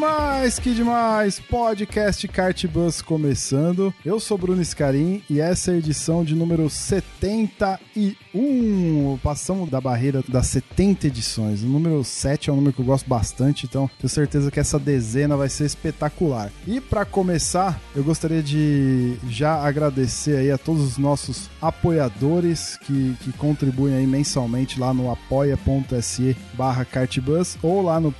Demais, que demais! Podcast Kart Bus começando. Eu sou Bruno Scarim e essa é a edição de número 71. Passamos da barreira das 70 edições. O número 7 é um número que eu gosto bastante, então tenho certeza que essa dezena vai ser espetacular. E para começar, eu gostaria de já agradecer aí a todos os nossos apoiadores que, que contribuem aí mensalmente lá no apoia.se barra cartbus ou lá no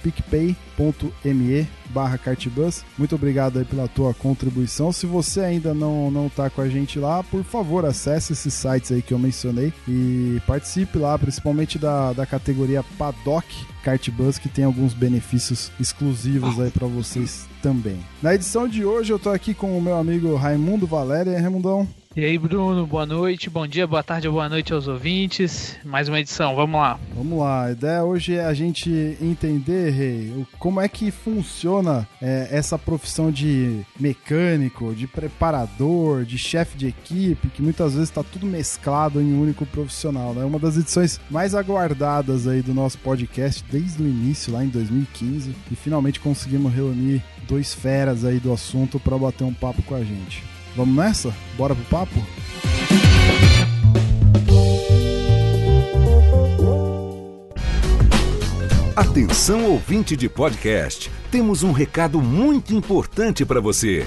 picpay.me barra cartbus. Muito obrigado aí pela tua contribuição. Se você ainda não, não tá com a gente lá, por favor, acesse esses sites aí que eu mencionei e participe lá, principalmente da, da categoria Paddock Cartbus, que tem alguns benefícios exclusivos aí para vocês também. Na edição de hoje eu tô aqui com o meu amigo Raimundo Valéria. Raimundão? E aí, Bruno, boa noite, bom dia, boa tarde, boa noite aos ouvintes. Mais uma edição, vamos lá. Vamos lá, a ideia hoje é a gente entender, Rei, como é que funciona é, essa profissão de mecânico, de preparador, de chefe de equipe, que muitas vezes está tudo mesclado em um único profissional. É né? uma das edições mais aguardadas aí do nosso podcast desde o início, lá em 2015, e finalmente conseguimos reunir dois feras aí do assunto para bater um papo com a gente. Vamos nessa? Bora pro papo? Atenção ouvinte de podcast, temos um recado muito importante para você.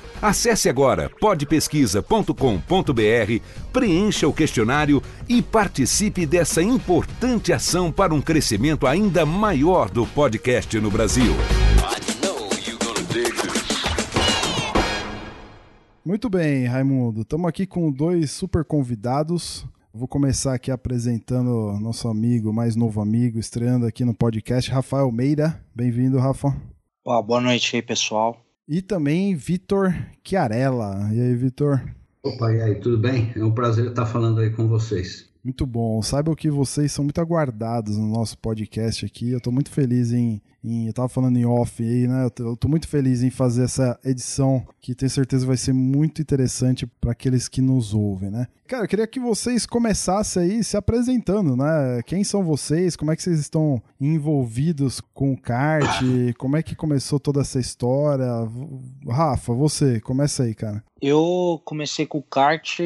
Acesse agora podpesquisa.com.br, preencha o questionário e participe dessa importante ação para um crescimento ainda maior do podcast no Brasil. Muito bem, Raimundo. Estamos aqui com dois super convidados. Vou começar aqui apresentando nosso amigo, mais novo amigo, estreando aqui no podcast, Rafael Meira. Bem-vindo, Rafa. Boa noite aí, pessoal. E também Vitor Chiarella. E aí, Vitor? Opa, e aí, tudo bem? É um prazer estar falando aí com vocês. Muito bom. Saibam que vocês são muito aguardados no nosso podcast aqui. Eu estou muito feliz em, em. Eu tava falando em off aí, né? Eu tô, eu tô muito feliz em fazer essa edição que tenho certeza vai ser muito interessante para aqueles que nos ouvem, né? Cara, eu queria que vocês começassem aí se apresentando, né? Quem são vocês? Como é que vocês estão envolvidos com o kart? Como é que começou toda essa história? Rafa, você, começa aí, cara. Eu comecei com o kart,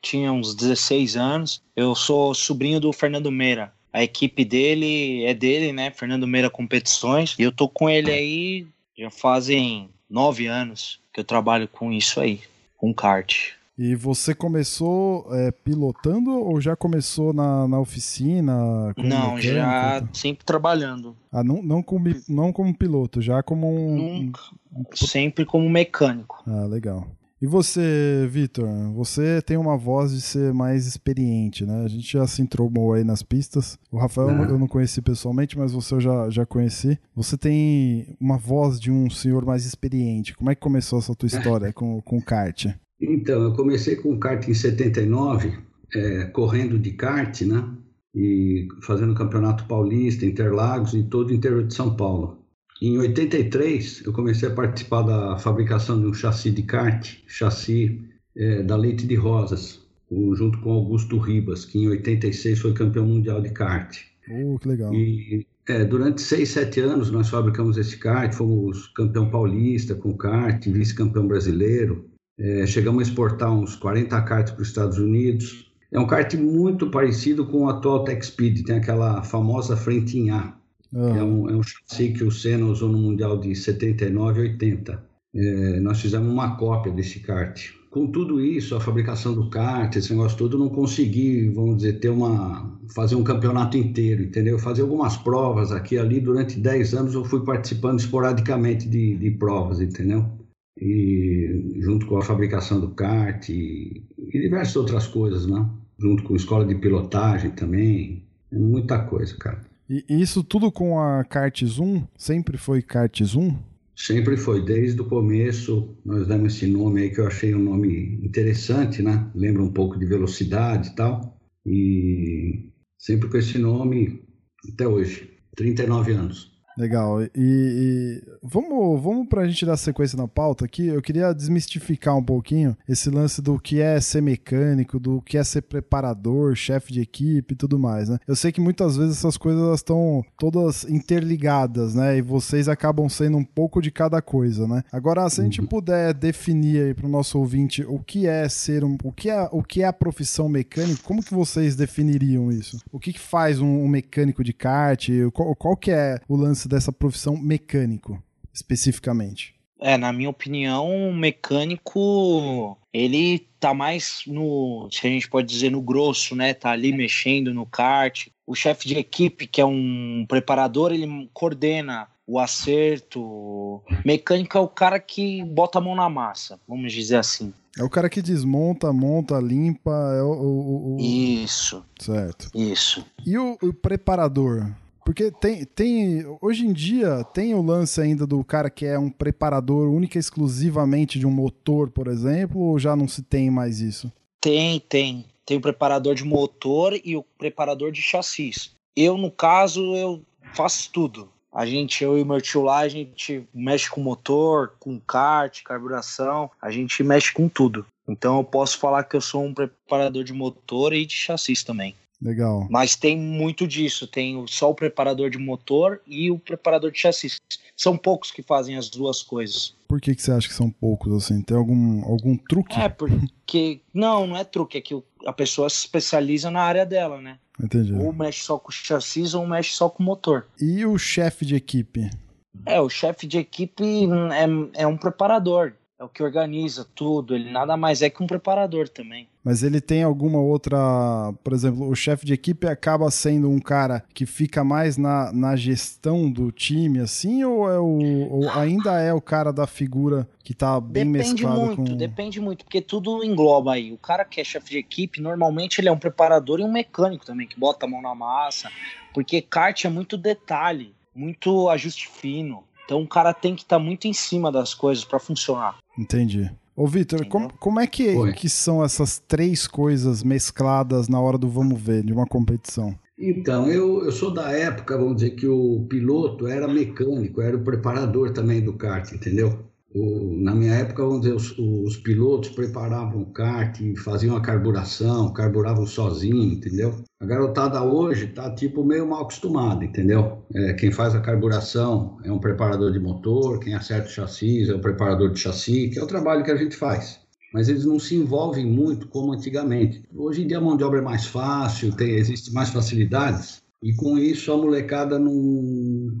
tinha uns 16 anos. Eu sou sobrinho do Fernando Meira. A equipe dele é dele, né? Fernando Meira Competições. E eu tô com ele aí já fazem nove anos que eu trabalho com isso aí, com kart. E você começou é, pilotando ou já começou na, na oficina? Não, mecânico? já sempre trabalhando. Ah, não, não, como, não como piloto, já como um. Nunca. Sempre como mecânico. Ah, legal. E você, Vitor? Você tem uma voz de ser mais experiente, né? A gente já se entromou aí nas pistas. O Rafael Uhum. eu não conheci pessoalmente, mas você eu já, já conheci. Você tem uma voz de um senhor mais experiente. Como é que começou essa tua história com, com kart? Então, eu comecei com kart em 79, é, correndo de kart, né? E fazendo campeonato paulista, Interlagos e todo o interior de São Paulo. Em 83, eu comecei a participar da fabricação de um chassi de kart, chassi é, da Leite de Rosas, junto com Augusto Ribas, que em 86 foi campeão mundial de kart. Oh, que legal. E é, durante seis, sete anos nós fabricamos esse kart, fomos campeão paulista com kart, vice-campeão brasileiro. É, chegamos a exportar uns 40 karts para os Estados Unidos. É um kart muito parecido com o atual Tech Speed, tem aquela famosa frente em A. Ah, É um, é um chassi que o Senna usou no Mundial de 79 e 80. É, nós fizemos uma cópia desse kart com tudo isso, a fabricação do kart, esse negócio todo, não consegui, vamos dizer, ter uma fazer um campeonato inteiro, entendeu? Fazer algumas provas aqui ali durante 10 anos eu fui participando esporadicamente de, de provas, entendeu? E junto com a fabricação do kart e, e diversas outras coisas, né? Junto com escola de pilotagem também, muita coisa, cara. E isso tudo com a kart Zoom? Sempre foi kart Zoom? Sempre foi, desde o começo, nós damos esse nome aí que eu achei um nome interessante, né? Lembra um pouco de velocidade e tal. E sempre com esse nome até hoje, 39 anos. Legal. E, e, vamos, vamos para a gente dar sequência na pauta aqui. Eu queria desmistificar um pouquinho esse lance do que é ser mecânico, do que é ser preparador, chefe de equipe e tudo mais, né? Eu sei que muitas vezes essas coisas estão todas interligadas, né? E vocês acabam sendo um pouco de cada coisa, né? Agora, se a gente uhum. puder definir aí para o nosso ouvinte o que é ser um, o que é o que é a profissão mecânico, como que vocês definiriam isso? O que, que faz um, um mecânico de kart? Qual, qual que é o lance dessa profissão mecânico, especificamente? É, na minha opinião, o mecânico, ele tá mais no, se a gente pode dizer, no grosso, né? Tá ali mexendo no kart. O chefe de equipe, que é um preparador, ele coordena o acerto. Mecânico é o cara que bota a mão na massa, vamos dizer assim. É o cara que desmonta, monta, limpa. É o, o, o... Isso. Certo. Isso. E o, o preparador? Porque tem, tem. Hoje em dia tem o lance ainda do cara que é um preparador única e exclusivamente de um motor, por exemplo, ou já não se tem mais isso? Tem, tem. Tem o preparador de motor e o preparador de chassis. Eu, no caso, eu faço tudo. A gente, eu e meu tio lá, a gente mexe com motor, com kart, carburação, a gente mexe com tudo. Então eu posso falar que eu sou um preparador de motor e de chassis também. Legal. Mas tem muito disso. Tem só o preparador de motor e o preparador de chassi. São poucos que fazem as duas coisas. Por que, que você acha que são poucos, assim? Tem algum, algum truque? É, porque... Não, não é truque. É que a pessoa se especializa na área dela, né? Entendi. Ou mexe só com o chassi ou mexe só com o motor. E o chefe de equipe? É, o chefe de equipe é, é um preparador é o que organiza tudo, ele nada mais é que um preparador também. Mas ele tem alguma outra, por exemplo, o chefe de equipe acaba sendo um cara que fica mais na, na gestão do time, assim, ou, é o, ou ainda é o cara da figura que tá bem depende mesclado muito, com... Depende muito, porque tudo engloba aí. O cara que é chefe de equipe, normalmente ele é um preparador e um mecânico também, que bota a mão na massa, porque kart é muito detalhe, muito ajuste fino. Então o cara tem que estar tá muito em cima das coisas para funcionar. Entendi. Ô, Vitor, como, como é que, que são essas três coisas mescladas na hora do vamos ver, de uma competição? Então, eu, eu sou da época, vamos dizer, que o piloto era mecânico, era o preparador também do kart, entendeu? O, na minha época, dizer, os, os, pilotos preparavam o kart, faziam a carburação, carburavam sozinho, entendeu? A garotada hoje tá tipo meio mal acostumada, entendeu? É, quem faz a carburação é um preparador de motor, quem acerta o chassi é o preparador de chassi, que é o trabalho que a gente faz. Mas eles não se envolvem muito como antigamente. Hoje em dia a mão de obra é mais fácil, tem, existe mais facilidades, e com isso a molecada não,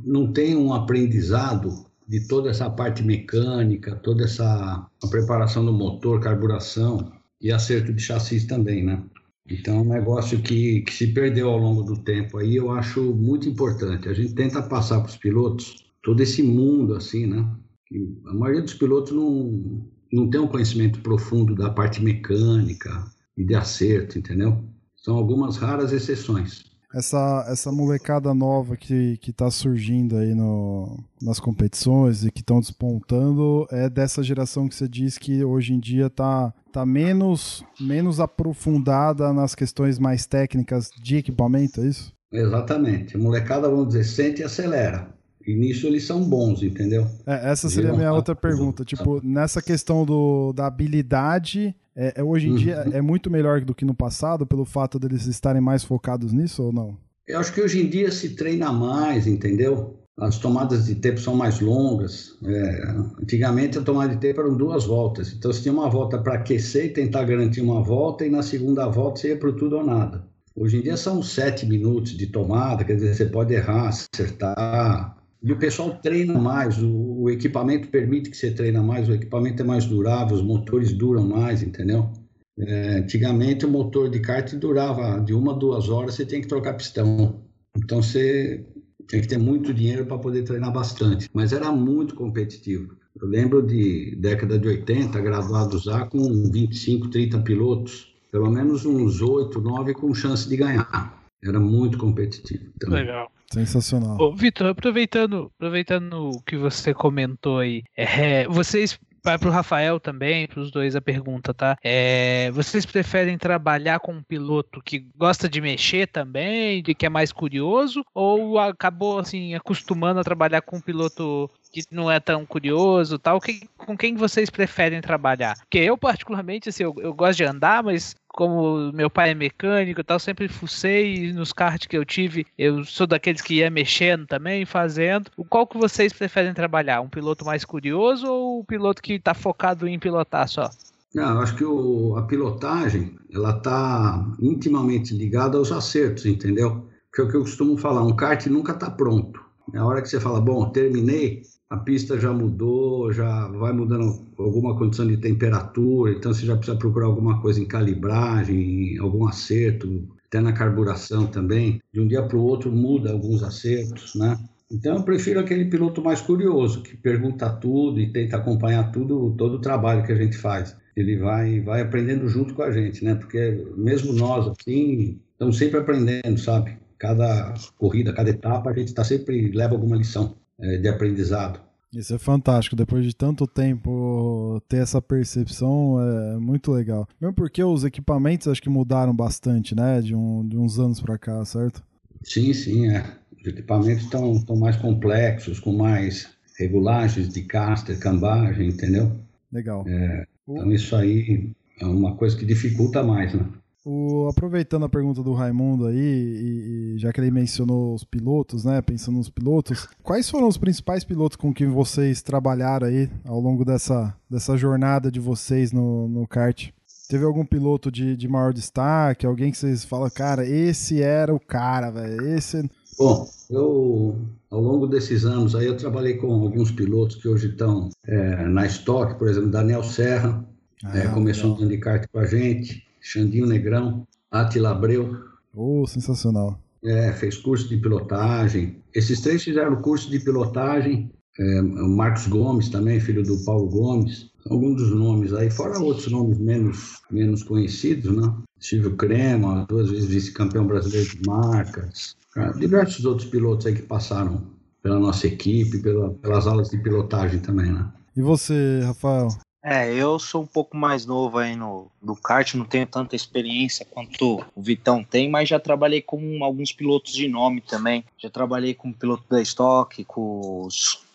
não tem um aprendizado de toda essa parte mecânica, toda essa preparação do motor, carburação e acerto de chassis também, né? Então é um negócio que, que se perdeu ao longo do tempo aí, eu acho muito importante. A gente tenta passar para os pilotos todo esse mundo assim, né? Que a maioria dos pilotos não, não tem um conhecimento profundo da parte mecânica e de acerto, entendeu? São algumas raras exceções essa, essa molecada nova que, que tá surgindo aí no, nas competições e que estão despontando é dessa geração que você diz que hoje em dia tá, tá menos, menos aprofundada nas questões mais técnicas de equipamento, é isso? Exatamente. Molecada, vamos dizer, sente e acelera. E nisso eles são bons, entendeu? É, essa seria a minha outra pergunta. Tipo, nessa questão do, da habilidade, é, é, hoje em uhum. dia é muito melhor do que no passado, pelo fato deles estarem mais focados nisso ou não? Eu acho que hoje em dia se treina mais, entendeu? As tomadas de tempo são mais longas. É, antigamente a tomada de tempo eram duas voltas. Então você tinha uma volta para aquecer e tentar garantir uma volta, e na segunda volta você ia para tudo ou nada. Hoje em dia são sete minutos de tomada, quer dizer, você pode errar, acertar, E o pessoal treina mais, o, o equipamento permite que você treine mais, o equipamento é mais durável, os motores duram mais, entendeu? É, antigamente o motor de kart durava de uma a duas horas, você tem que trocar pistão. Então você tem que ter muito dinheiro para poder treinar bastante. Mas era muito competitivo. Eu lembro de década de 80, graduados lá com 25, 30 pilotos, pelo menos uns 8, 9 com chance de ganhar. Era muito competitivo. Também. Legal. Sensacional. Ô, Vitor, aproveitando, aproveitando o que você comentou aí, é, vocês vai para o Rafael também, para os dois a pergunta, tá? É, vocês preferem trabalhar com um piloto que gosta de mexer também, de que é mais curioso, ou acabou assim acostumando a trabalhar com um piloto que não é tão curioso, tal? Que, com quem vocês preferem trabalhar? Porque eu particularmente assim, eu, eu gosto de andar, mas como meu pai é mecânico e tal, sempre fucei nos karts que eu tive. Eu sou daqueles que ia mexendo também, fazendo. Qual que vocês preferem trabalhar? Um piloto mais curioso ou um piloto que está focado em pilotar só? Não, eu acho que o, a pilotagem ela está intimamente ligada aos acertos, entendeu? Que é o que eu costumo falar, um kart nunca está pronto. Na hora que você fala, bom, terminei, a pista já mudou, já vai mudando alguma condição de temperatura, então você já precisa procurar alguma coisa em calibragem, algum acerto, até na carburação também. De um dia para o outro muda alguns acertos, né? Então eu prefiro aquele piloto mais curioso, que pergunta tudo e tenta acompanhar tudo, todo o trabalho que a gente faz. Ele vai, vai aprendendo junto com a gente, né? Porque mesmo nós, assim, estamos sempre aprendendo, sabe? Cada corrida, cada etapa, a gente tá sempre leva alguma lição de aprendizado. Isso é fantástico. Depois de tanto tempo ter essa percepção é muito legal. Mesmo porque os equipamentos acho que mudaram bastante, né? De, um, de uns anos para cá, certo? Sim, sim, é. Os equipamentos estão mais complexos, com mais regulagens de caster, cambagem, entendeu? Legal. É, então isso aí é uma coisa que dificulta mais, né? O, aproveitando a pergunta do Raimundo aí, e, e, já que ele mencionou os pilotos, né? Pensando nos pilotos, quais foram os principais pilotos com que vocês trabalharam aí ao longo dessa, dessa jornada de vocês no, no kart? Teve algum piloto de, de maior destaque? Alguém que vocês falam, cara, esse era o cara, velho. Esse. Bom, eu ao longo desses anos aí eu trabalhei com alguns pilotos que hoje estão é, na Stock, por exemplo, Daniel Serra, ah, é, começou de kart com a gente. Xandinho Negrão, Atila Abreu. Oh, sensacional. É, fez curso de pilotagem. Esses três fizeram curso de pilotagem. É, o Marcos Gomes também, filho do Paulo Gomes. Alguns dos nomes aí, fora outros nomes menos, menos conhecidos, né? Silvio Crema, duas vezes vice-campeão brasileiro de marcas. Diversos outros pilotos aí que passaram pela nossa equipe, pela, pelas aulas de pilotagem também, né? E você, Rafael? É, eu sou um pouco mais novo aí no, no kart, não tenho tanta experiência quanto o Vitão tem, mas já trabalhei com alguns pilotos de nome também. Já trabalhei com o piloto da Stock, com o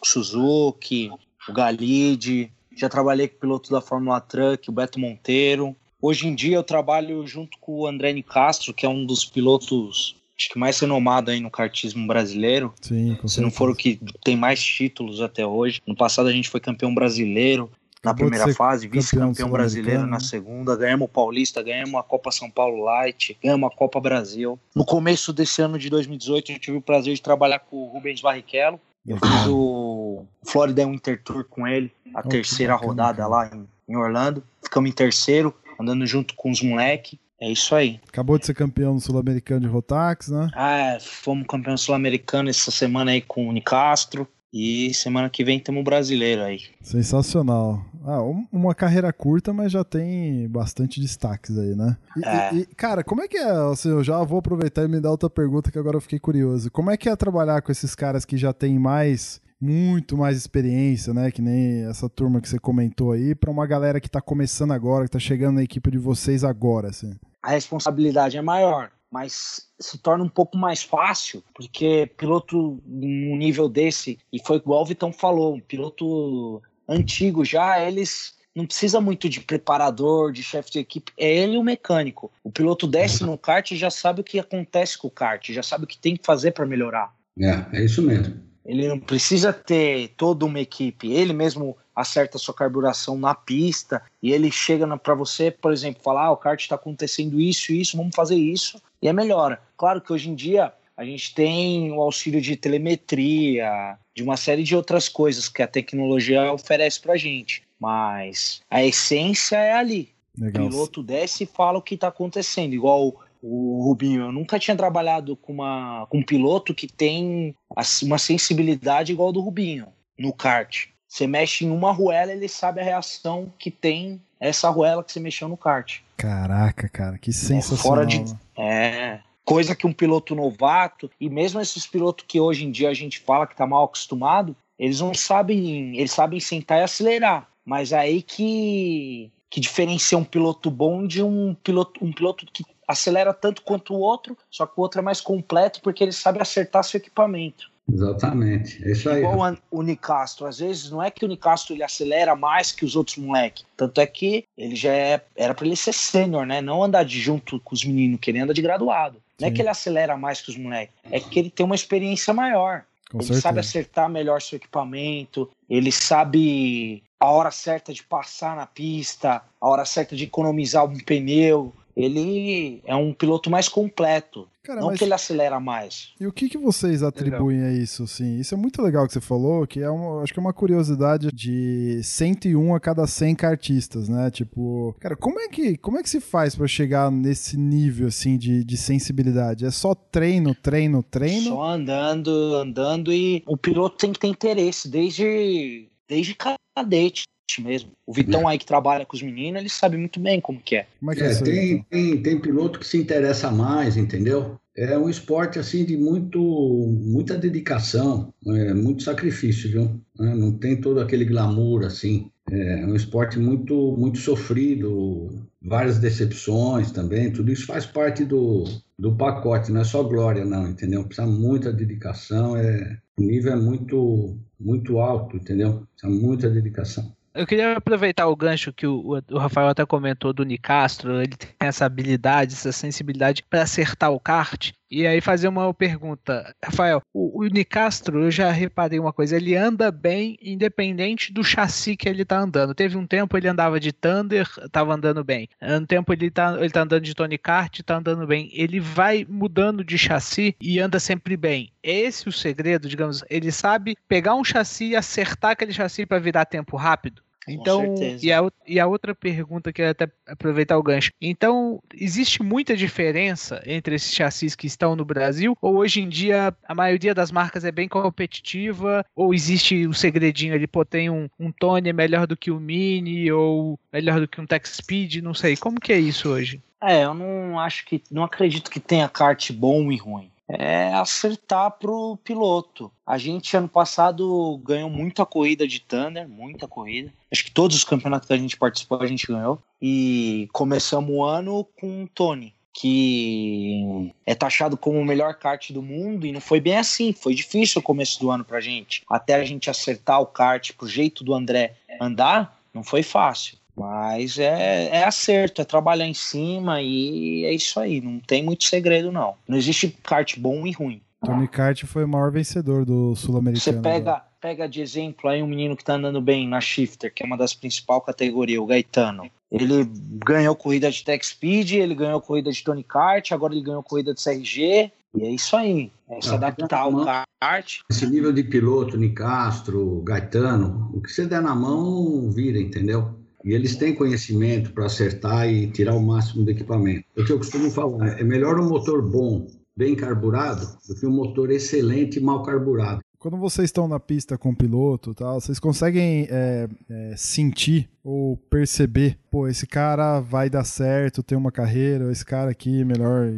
Suzuki, o Galide, já trabalhei com o piloto da Fórmula Truck, o Beto Monteiro. Hoje em dia eu trabalho junto com o André Castro, que é um dos pilotos acho que mais renomado aí no kartismo brasileiro. Sim, Se não for o que tem mais títulos até hoje. No passado a gente foi campeão brasileiro, na primeira fase, vice-campeão brasileiro na segunda, ganhamos o Paulista, ganhamos a Copa São Paulo Light, ganhamos a Copa Brasil. No começo desse ano de 2018, eu tive o prazer de trabalhar com o Rubens Barrichello. Eu fiz o Florida Winter Tour com ele, a oh, terceira rodada lá em, em Orlando. Ficamos em terceiro, andando junto com os moleques. É isso aí. Acabou de ser campeão sul-americano de Rotax, né? Ah, fomos campeão sul-americano essa semana aí com o Nicastro. E semana que vem temos um brasileiro aí. Sensacional. Ah, uma carreira curta, mas já tem bastante destaques aí, né? E, é. e, cara, como é que é? Assim, eu já vou aproveitar e me dar outra pergunta que agora eu fiquei curioso. Como é que é trabalhar com esses caras que já têm mais muito mais experiência, né? Que nem essa turma que você comentou aí, para uma galera que tá começando agora, que tá chegando na equipe de vocês agora, assim. A responsabilidade é maior mas se torna um pouco mais fácil, porque piloto num nível desse, e foi igual o Vitão falou, um piloto antigo já, eles não precisa muito de preparador, de chefe de equipe, é ele o mecânico. O piloto desce no kart e já sabe o que acontece com o kart, já sabe o que tem que fazer para melhorar. É, é isso mesmo. Ele não precisa ter toda uma equipe, ele mesmo acerta a sua carburação na pista e ele chega para você, por exemplo, falar: ah, o kart está acontecendo isso, isso, vamos fazer isso, e é melhora. Claro que hoje em dia a gente tem o auxílio de telemetria, de uma série de outras coisas que a tecnologia oferece para gente. Mas a essência é ali. Legal. O piloto desce e fala o que está acontecendo, igual o Rubinho. Eu nunca tinha trabalhado com, uma, com um piloto que tem uma sensibilidade igual do Rubinho no kart. Você mexe em uma arruela, ele sabe a reação que tem essa arruela que você mexeu no kart. Caraca, cara, que sensacional. Fora de, é, coisa que um piloto novato, e mesmo esses pilotos que hoje em dia a gente fala que tá mal acostumado, eles não sabem, eles sabem sentar e acelerar, mas é aí que que diferencia um piloto bom de um piloto, um piloto que acelera tanto quanto o outro, só que o outro é mais completo porque ele sabe acertar seu equipamento. Exatamente, é isso aí. Igual o Nicastro, às vezes não é que o Nicastro ele acelera mais que os outros moleques, tanto é que ele já é, era para ele ser sênior, né? Não andar de junto com os meninos, que ele anda de graduado. Não é que ele acelera mais que os moleques, é que ele tem uma experiência maior. Com ele certeza. sabe acertar melhor seu equipamento, ele sabe a hora certa de passar na pista, a hora certa de economizar um pneu. Ele é um piloto mais completo. Cara, não que ele acelera mais. E o que, que vocês atribuem legal. a isso, assim? Isso é muito legal que você falou, que é uma, acho que é uma curiosidade de 101 a cada 100 cartistas, né? Tipo, cara, como é que, como é que se faz para chegar nesse nível, assim, de, de sensibilidade? É só treino, treino, treino? Só andando, andando e o piloto tem que ter interesse desde, desde cadete mesmo. O Vitão é. aí que trabalha com os meninos, ele sabe muito bem como que é. Como é, que é, é tem, tem, tem piloto que se interessa mais, entendeu? É um esporte assim de muito, muita dedicação, é, muito sacrifício, viu? É, não tem todo aquele glamour assim. É um esporte muito, muito sofrido, várias decepções também. Tudo isso faz parte do, do pacote, não é só glória, não, entendeu? Precisa muita dedicação, é, o nível é muito, muito alto, entendeu? Precisa muita dedicação. Eu queria aproveitar o gancho que o, o, Rafael até comentou do Nicastro, ele tem essa habilidade, essa sensibilidade para acertar o kart. E aí fazer uma pergunta, Rafael, o, o Nicastro, eu já reparei uma coisa, ele anda bem independente do chassi que ele tá andando. Teve um tempo ele andava de Thunder, tava andando bem. Um tempo ele tá, ele tá andando de Tony Kart, tá andando bem. Ele vai mudando de chassi e anda sempre bem. Esse é o segredo, digamos, ele sabe pegar um chassi e acertar aquele chassi para virar tempo rápido. Então, e a, e a outra pergunta que é até aproveitar o gancho. Então, existe muita diferença entre esses chassis que estão no Brasil? Ou hoje em dia a maioria das marcas é bem competitiva? Ou existe o um segredinho ali, pô, tem um, um Tony melhor do que o Mini ou melhor do que um Tech Speed? Não sei. Como que é isso hoje? É, eu não acho que. Não acredito que tenha kart bom e ruim é acertar pro piloto. A gente ano passado ganhou muita corrida de Thunder, muita corrida. Acho que todos os campeonatos que a gente participou a gente ganhou. E começamos o ano com o Tony, que é taxado como o melhor kart do mundo e não foi bem assim. Foi difícil o começo do ano pra gente. Até a gente acertar o kart pro jeito do André andar, não foi fácil. Mas é, é acerto, é trabalhar em cima e é isso aí. Não tem muito segredo, não. Não existe kart bom e ruim. Tony Kart foi o maior vencedor do Sul-Americano. Você pega, pega de exemplo aí um menino que tá andando bem na Shifter, que é uma das principais categorias, o Gaetano. Ele ganhou corrida de Tech Speed, ele ganhou corrida de Tony Kart, agora ele ganhou corrida de CRG. E é isso aí. É se ah, adaptar ao kart. Esse nível de piloto, Nicastro, Gaetano, o que você der na mão, vira, entendeu? E eles têm conhecimento para acertar e tirar o máximo do equipamento. O que eu costumo falar é melhor um motor bom, bem carburado, do que um motor excelente e mal carburado. Quando vocês estão na pista com o piloto, tal, vocês conseguem é, é, sentir ou perceber, pô, esse cara vai dar certo, tem uma carreira, esse cara aqui é melhor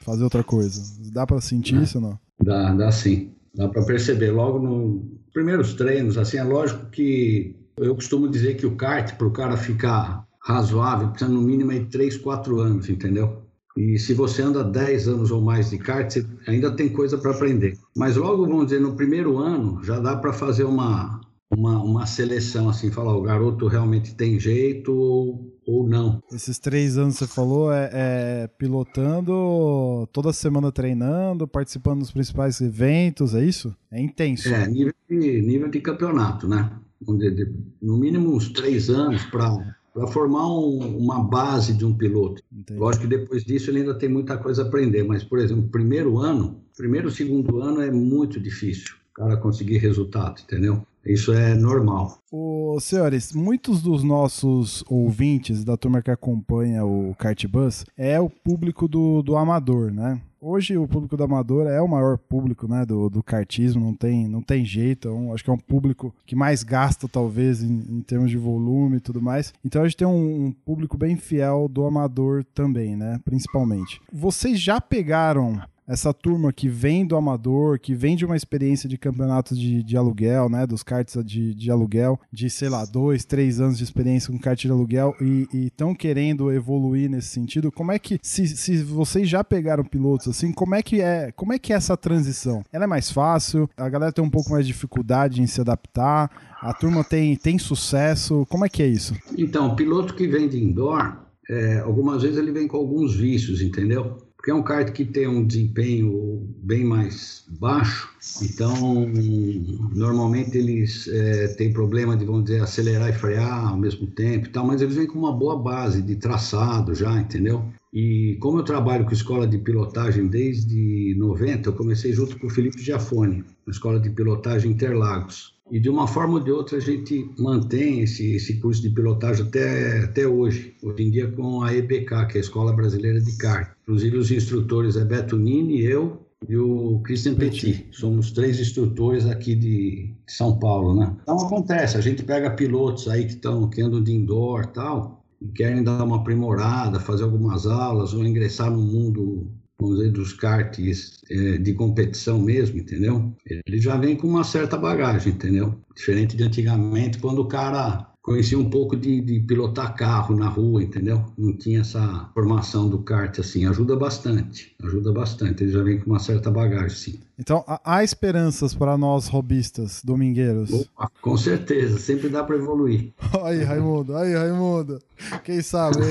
fazer outra coisa. Dá para sentir isso ou não? Dá, dá sim. Dá para perceber logo nos primeiros treinos, assim, é lógico que eu costumo dizer que o kart, para o cara ficar razoável, precisa no mínimo de 3, 4 anos, entendeu? E se você anda 10 anos ou mais de kart, você ainda tem coisa para aprender. Mas logo, vamos dizer, no primeiro ano, já dá para fazer uma, uma, uma seleção, assim, falar, o garoto realmente tem jeito ou, ou não. Esses três anos que você falou é, é, pilotando, toda semana treinando, participando dos principais eventos, é isso? É intenso. É, nível de, nível de campeonato, né? No mínimo uns três anos para para formar um, uma base de um piloto. Entendi. Lógico que depois disso ele ainda tem muita coisa a aprender, mas, por exemplo, primeiro ano, primeiro, segundo ano é muito difícil o cara conseguir resultado, entendeu? Isso é normal. Ô, senhores, muitos dos nossos ouvintes da turma que acompanha o Kart Bus é o público do, do amador, né? Hoje o público do amador é o maior público né, do, do kartismo, não tem, não tem jeito. É um- acho que é um público que mais gasta, talvez, em, em termos de volume e tudo mais. Então a gente tem um, um público bem fiel do amador também, né? Principalmente. Vocês já pegaram essa turma que vem do amador, que vem de uma experiência de campeonato de, de aluguel, né? Dos karts de, de aluguel, de, sei lá, dois, três anos de experiência com kart de aluguel e estão querendo evoluir nesse sentido. Como é que, se, se vocês já pegaram pilotos assim, como é que é, como é que é essa transição? Ela é mais fácil? A galera tem um pouco mais de dificuldade em se adaptar? A turma tem, tem sucesso? Como é que é isso? Então, o piloto que vem de indoor, é, algumas vezes ele vem com alguns vícios, entendeu? Porque é um kart que tem um desempenho bem mais baixo, então normalmente eles é, têm problema de, vamos dizer, acelerar e frear ao mesmo tempo e tal, mas eles vêm com uma boa base de traçado já, entendeu? E como eu trabalho com escola de pilotagem desde 90, eu comecei junto com o Felipe Giafone, na escola de pilotagem Interlagos. E de uma forma ou de outra a gente mantém esse, esse curso de pilotagem até, até hoje. Hoje em dia com a EBK, que é a Escola Brasileira de Kart. Inclusive os instrutores é Beto Nini, eu e o Christian Petit. Somos três instrutores aqui de São Paulo, né? Então acontece, a gente pega pilotos aí que, estão que andam de indoor e tal, e querem dar uma aprimorada, fazer algumas aulas ou ingressar no mundo vamos dizer, dos karts é, de competição mesmo, entendeu? Ele já vem com uma certa bagagem, entendeu? Diferente de antigamente, quando o cara conhecia um pouco de, de, pilotar carro na rua, entendeu? Não tinha essa formação do kart, assim, ajuda bastante, ajuda bastante, ele já vem com uma certa bagagem, sim. Então, há esperanças para nós robistas, domingueiros? Opa, com certeza, sempre dá para evoluir. aí, Raimundo, aí, Raimundo, quem sabe,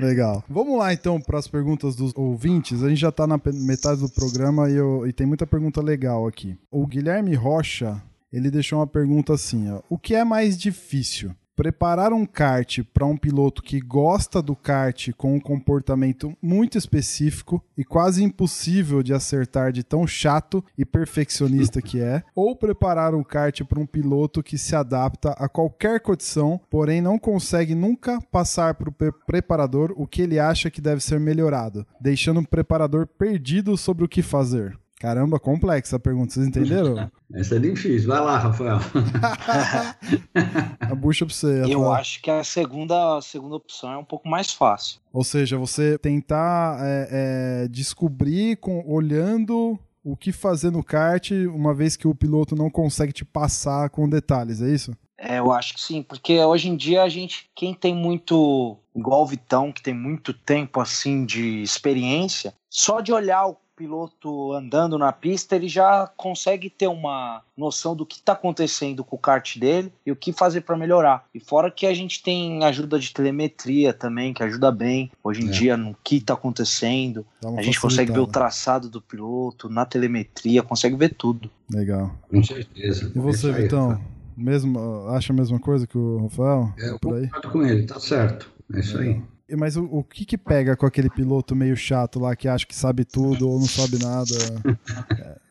Legal. Vamos lá, então, para as perguntas dos ouvintes, a gente já está na metade do programa e, eu, e tem muita pergunta legal aqui. O Guilherme Rocha, ele deixou uma pergunta assim: ó, o que é mais difícil? Preparar um kart para um piloto que gosta do kart com um comportamento muito específico e quase impossível de acertar de tão chato e perfeccionista que é, ou preparar um kart para um piloto que se adapta a qualquer condição, porém não consegue nunca passar para o pre preparador o que ele acha que deve ser melhorado, deixando o preparador perdido sobre o que fazer. Caramba, complexa a pergunta, vocês entenderam? Essa é difícil. Vai lá, Rafael. a bucha pra você. Eu falar. acho que a segunda, a segunda opção é um pouco mais fácil. Ou seja, você tentar é, é, descobrir com, olhando o que fazer no kart, uma vez que o piloto não consegue te passar com detalhes, é isso? É, eu acho que sim, porque hoje em dia a gente, quem tem muito, igual o Vitão, que tem muito tempo assim de experiência, só de olhar o piloto andando na pista, ele já consegue ter uma noção do que está acontecendo com o kart dele e o que fazer para melhorar. E fora que a gente tem ajuda de telemetria também, que ajuda bem hoje em é. dia no que está acontecendo. A gente consegue ver o traçado do piloto na telemetria, consegue ver tudo. Legal. Com certeza. E você, Vitão? Mesmo, acha a mesma coisa que o Rafael? É, eu por aí? com ele, tá certo. É isso Legal. aí. Mas o, o, que que pega com aquele piloto meio chato lá que acha que sabe tudo ou não sabe nada?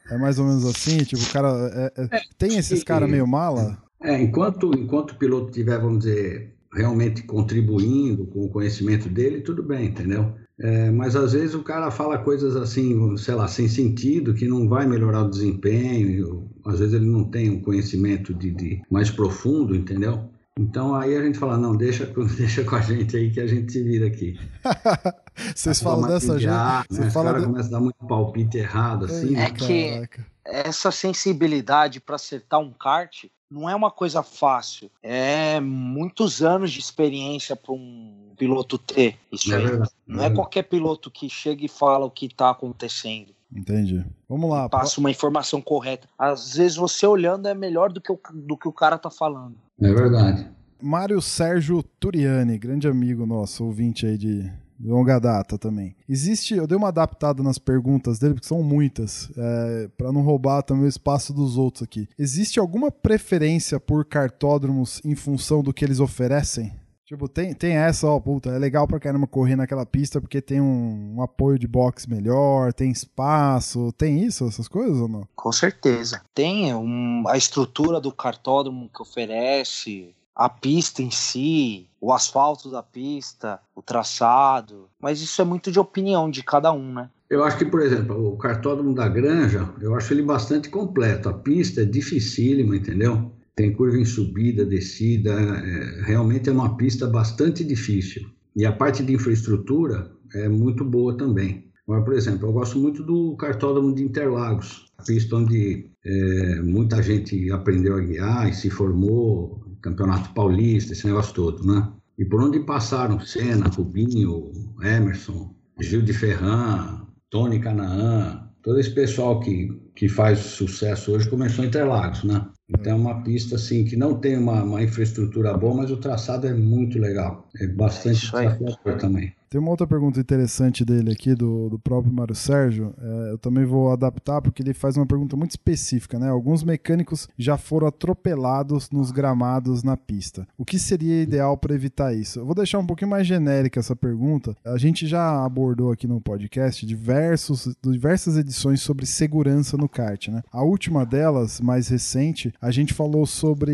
É, é mais ou menos assim? Tipo, o cara. É, é, tem esses caras meio mala? É, enquanto, enquanto o piloto tiver, vamos dizer, realmente contribuindo com o conhecimento dele, tudo bem, entendeu? É, mas às vezes o cara fala coisas assim, sei lá, sem sentido, que não vai melhorar o desempenho, às vezes ele não tem um conhecimento de, de mais profundo, entendeu? Então aí a gente fala, não, deixa, deixa com a gente aí que a gente se vira aqui. Vocês falam dessa gente. Né? Os caras de... começam a dar muito palpite errado, assim. É que essa sensibilidade para acertar um kart não é uma coisa fácil. É muitos anos de experiência para um piloto ter. Isso é aí. Verdade, não é, é qualquer piloto que chega e fala o que está acontecendo. Entendi. Vamos lá. Passa uma informação correta. Às vezes você olhando é melhor do que o, do que o cara tá falando. É verdade. Mário Sérgio Turiani, grande amigo nosso, ouvinte aí de, de longa data também. Existe, eu dei uma adaptada nas perguntas dele, porque são muitas, é, para não roubar também o espaço dos outros aqui. Existe alguma preferência por cartódromos em função do que eles oferecem? Tipo, tem, tem essa, ó, puta, é legal pra caramba correr naquela pista porque tem um, um apoio de boxe melhor, tem espaço, tem isso, essas coisas ou não? Com certeza. Tem um, a estrutura do cartódromo que oferece, a pista em si, o asfalto da pista, o traçado, mas isso é muito de opinião de cada um, né? Eu acho que, por exemplo, o cartódromo da Granja, eu acho ele bastante completo. A pista é dificílima, entendeu? Tem curva em subida, descida, é, realmente é uma pista bastante difícil. E a parte de infraestrutura é muito boa também. Agora, por exemplo, eu gosto muito do cartódromo de Interlagos, pista onde é, muita gente aprendeu a guiar e se formou, Campeonato Paulista, esse negócio todo, né? E por onde passaram Senna, Rubinho, Emerson, Gil de Ferran, Tony Canaan, todo esse pessoal que, que faz sucesso hoje começou em Interlagos, né? Então é uma pista assim que não tem uma, uma infraestrutura boa, mas o traçado é muito legal. É bastante é desafiador também. Tem uma outra pergunta interessante dele aqui, do, do próprio Mário Sérgio. É, eu também vou adaptar, porque ele faz uma pergunta muito específica, né? Alguns mecânicos já foram atropelados nos gramados na pista. O que seria ideal para evitar isso? Eu vou deixar um pouquinho mais genérica essa pergunta. A gente já abordou aqui no podcast diversos, diversas edições sobre segurança no kart, né? A última delas, mais recente, a gente falou sobre.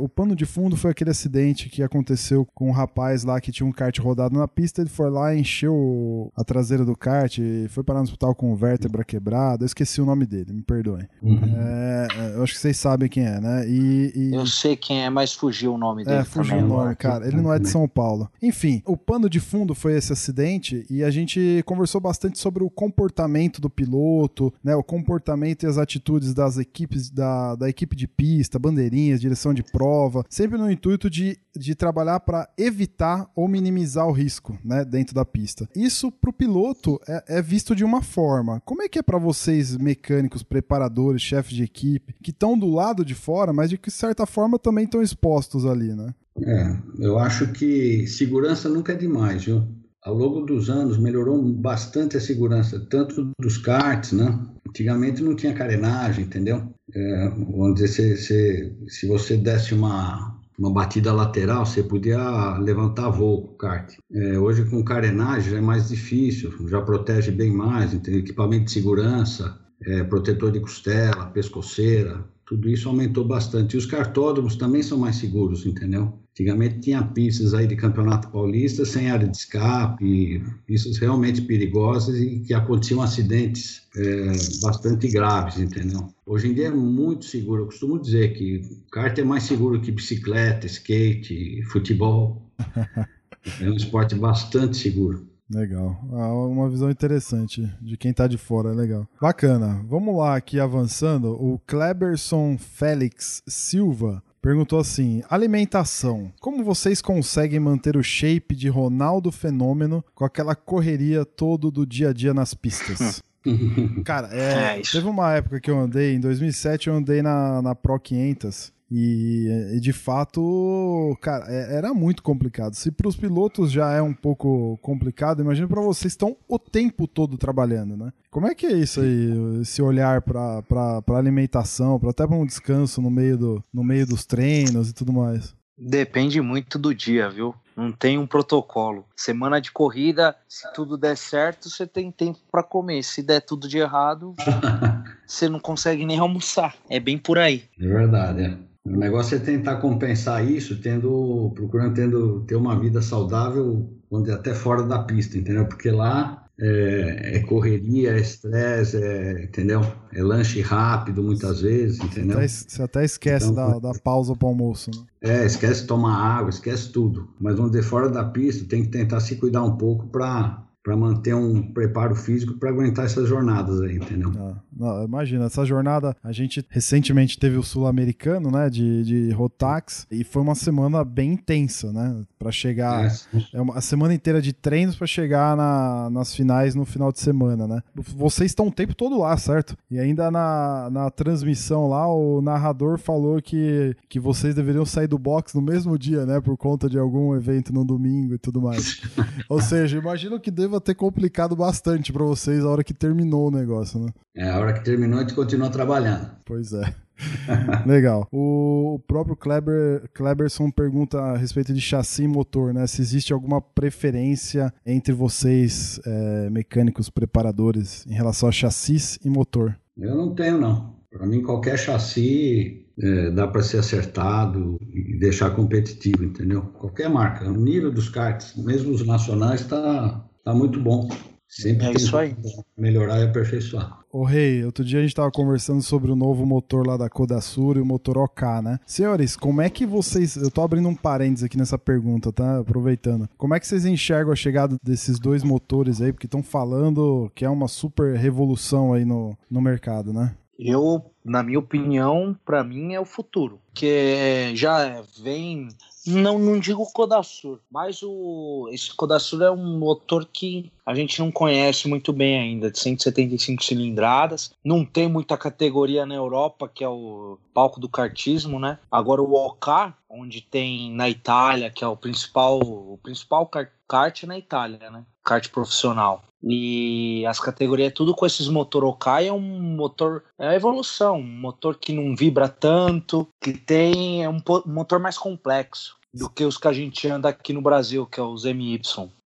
O pano de fundo foi aquele acidente que aconteceu com um rapaz lá que tinha um kart rodado na pista ele foi lá, encheu a traseira do kart, foi parar no hospital com vértebra quebrada. Eu esqueci o nome dele, me perdoem. Uhum. É, é, eu acho que vocês sabem quem é, né? E, e... Eu sei quem é, mas fugiu o nome é, dele. É, fugiu também. o nome, cara. Ele não é de São Paulo. Enfim, o pano de fundo foi esse acidente e a gente conversou bastante sobre o comportamento do piloto, né? O comportamento e as atitudes das equipes, da, da equipe de pista, bandeirinhas, direção de prova, sempre no intuito de, de trabalhar para evitar ou minimizar o risco, né? Dentro da pista. Isso para o piloto é, é, visto de uma forma. Como é que é para vocês, mecânicos, preparadores, chefes de equipe, que estão do lado de fora, mas de que certa forma também estão expostos ali, né? É, eu acho que segurança nunca é demais, viu? Ao longo dos anos melhorou bastante a segurança, tanto dos karts, né? Antigamente não tinha carenagem, entendeu? É, vamos dizer, se, se, se você desse uma, uma batida lateral, você podia levantar voo com o kart. É, hoje com carenagem é mais difícil, já protege bem mais, tem equipamento de segurança, é, protetor de costela, pescoceira, tudo isso aumentou bastante. E os cartódromos também são mais seguros, entendeu? Antigamente tinha pistas aí de campeonato paulista sem área de escape, pistas realmente perigosas e que aconteciam acidentes é, bastante graves, entendeu? Hoje em dia é muito seguro. Eu costumo dizer que kart é mais seguro que bicicleta, skate, futebol. É um esporte bastante seguro. Legal. Ah, uma visão interessante de quem tá de fora, é legal. Bacana. Vamos lá, aqui avançando. O Kleberson Félix Silva perguntou assim: alimentação. Como vocês conseguem manter o shape de Ronaldo Fenômeno com aquela correria todo do dia a dia nas pistas? Cara, é, é teve uma época que eu andei, em 2007 eu andei na, na Pro 500 e, e, de fato, cara, é, era muito complicado. Se para os pilotos já é um pouco complicado, imagina para vocês estão o tempo todo trabalhando, né? Como é que é isso aí, esse olhar para alimentação, para até para um descanso no meio, do, no meio dos treinos e tudo mais? Depende muito do dia, viu? Não tem um protocolo. Semana de corrida, se tudo der certo, você tem tempo para comer. Se der tudo de errado, você não consegue nem almoçar. É bem por aí. É verdade, é. O negócio é tentar compensar isso, tendo, procurando tendo, ter uma vida saudável, onde até fora da pista, entendeu? Porque lá é, é correria, é estresse, é, entendeu? É lanche rápido muitas vezes, entendeu? Você até, esquece então, da, da pausa para almoço, né? É, esquece de tomar água, esquece tudo. Mas vamos dizer, fora da pista, tem que tentar se cuidar um pouco para para manter um preparo físico para aguentar essas jornadas aí, entendeu? Ah, não, imagina, essa jornada, a gente recentemente teve o sul-americano, né, de, de Rotax, e foi uma semana bem intensa, né? Para chegar. É, é uma a semana inteira de treinos para chegar na, nas finais no final de semana, né? Vocês estão o tempo todo lá, certo? E ainda na, na transmissão lá, o narrador falou que, que vocês deveriam sair do box no mesmo dia, né? Por conta de algum evento no domingo e tudo mais. Ou seja, imagino que deva ter complicado bastante para vocês a hora que terminou o negócio, né? É, a hora que terminou a gente continua trabalhando. Pois é. Legal. O próprio Kleber, Kleberson pergunta a respeito de chassi e motor, né? Se existe alguma preferência entre vocês, é, mecânicos preparadores, em relação a chassis e motor? Eu não tenho, não. Para mim, qualquer chassi é, dá para ser acertado e deixar competitivo, entendeu? Qualquer marca. O nível dos karts, mesmo os nacionais, está tá muito bom. Sempre é isso aí. melhorar e aperfeiçoar. Ô Rei, outro dia a gente estava conversando sobre o novo motor lá da Kodasur e o motor OK, né? Senhores, como é que vocês. Eu tô abrindo um parênteses aqui nessa pergunta, tá? Aproveitando. Como é que vocês enxergam a chegada desses dois motores aí? Porque estão falando que é uma super revolução aí no, no mercado, né? Eu, na minha opinião, para mim é o futuro. Que já vem não, não digo Kodasur, mas o, esse Kodasur é um motor que a gente não conhece muito bem ainda, de 175 cilindradas. Não tem muita categoria na Europa, que é o palco do kartismo, né? Agora o OK, onde tem na Itália, que é o principal, o principal kart na Itália, né? Kart profissional. E as categorias, tudo com esses motor OK é um motor, é evolução, um motor que não vibra tanto, que tem é um motor mais complexo do que os que a gente anda aqui no Brasil, que é os MY.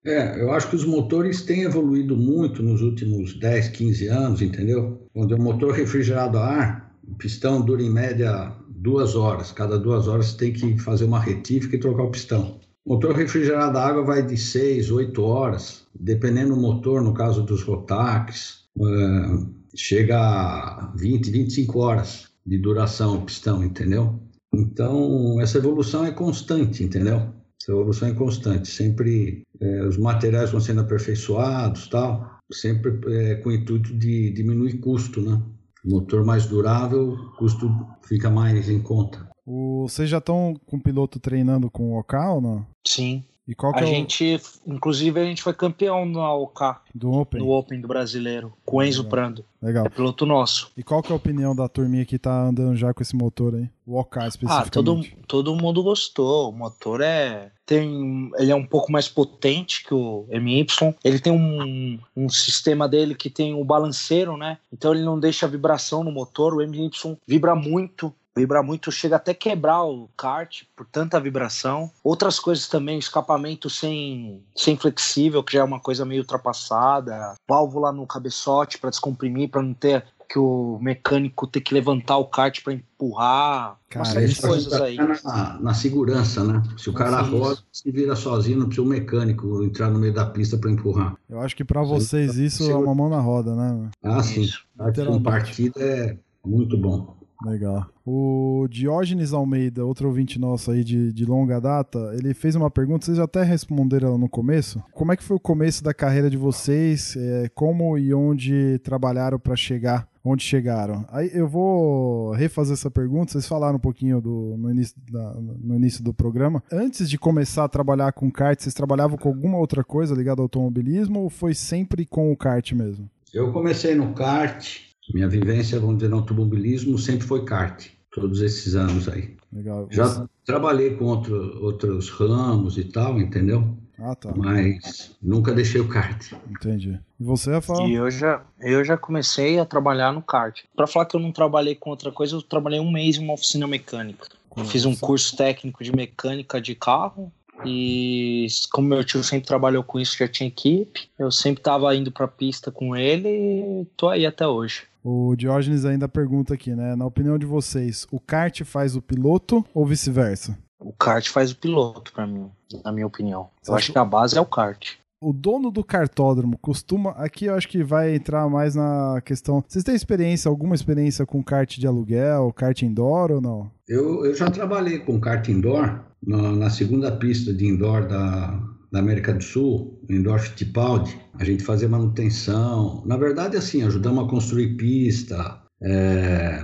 É, eu acho que os motores têm evoluído muito nos últimos 10, 15 anos, entendeu? Quando é um motor refrigerado a ar, o pistão dura em média duas horas. Cada duas horas você tem que fazer uma retífica e trocar o pistão. Motor refrigerado a água vai de 6, 8 horas, dependendo do motor, no caso dos Rotax, uh, chega a 20, 25 horas de duração o pistão, entendeu? Então, essa evolução é constante, entendeu? Essa evolução é constante. Sempre é, os materiais vão sendo aperfeiçoados, tal, sempre é, com o intuito de diminuir custo, né? Motor mais durável, custo fica mais em conta. O, vocês já estão com o piloto treinando com o OK ou não? Sim. E qual a é gente, o... inclusive, a gente foi campeão na OK. Do Open? No Open do brasileiro, com o Enzo Legal. Prando. Legal. É piloto nosso. E qual que é a opinião da turminha que tá andando já com esse motor aí? O OK especificamente. Ah, todo, todo mundo gostou. O motor é. Tem, ele é um pouco mais potente que o MY. Ele tem um, um sistema dele que tem o balanceiro, né? Então ele não deixa vibração no motor. O MY vibra muito vibra muito, chega até quebrar o kart por tanta vibração. Outras coisas também, escapamento sem, sem flexível, que já é uma coisa meio ultrapassada. Válvula no cabeçote para descomprimir, para não ter que o mecânico ter que levantar o kart para empurrar. Cara, uma série de coisas aí. Na, na, segurança, né? Se o cara roda, se vira sozinho, não precisa o mecânico entrar no meio da pista para empurrar. Eu acho que para vocês isso é uma mão na roda, né? Ah, sim. Com partida é muito bom. Legal. O Diógenes Almeida, outro ouvinte nosso aí de, de longa data, ele fez uma pergunta, vocês até responderam no começo. Como é que foi o começo da carreira de vocês? É, como e onde trabalharam para chegar onde chegaram? Aí eu vou refazer essa pergunta. Vocês falaram um pouquinho do, no, início da, no início do programa. Antes de começar a trabalhar com kart, vocês trabalhavam com alguma outra coisa ligada ao automobilismo ou foi sempre com o kart mesmo? Eu comecei no kart minha vivência, vamos dizer, no automobilismo sempre foi kart, todos esses anos aí. Legal. Já Você... trabalhei com outro, outros ramos e tal, entendeu? Ah, tá. Mas nunca deixei o kart. Entendi. E você, Rafael? E eu já, eu já comecei a trabalhar no kart. Para falar que eu não trabalhei com outra coisa, eu trabalhei um mês em uma oficina mecânica. Fiz um curso técnico de mecânica de carro e como meu tio sempre trabalhou com isso, já tinha equipe, eu sempre estava indo para a pista com ele e tô aí até hoje. O Diógenes ainda pergunta aqui, né? Na opinião de vocês, o kart faz o piloto ou vice-versa? O kart faz o piloto, para mim, na minha opinião. Você eu acho que a base é o kart. O dono do cartódromo costuma. Aqui eu acho que vai entrar mais na questão. Vocês têm experiência, alguma experiência com kart de aluguel, kart indoor ou não? Eu, eu já trabalhei com kart indoor na, na segunda pista de indoor da, da América do Sul, indoor Fittipaldi, a gente fazia manutenção. Na verdade, assim, ajudamos a construir pista, é,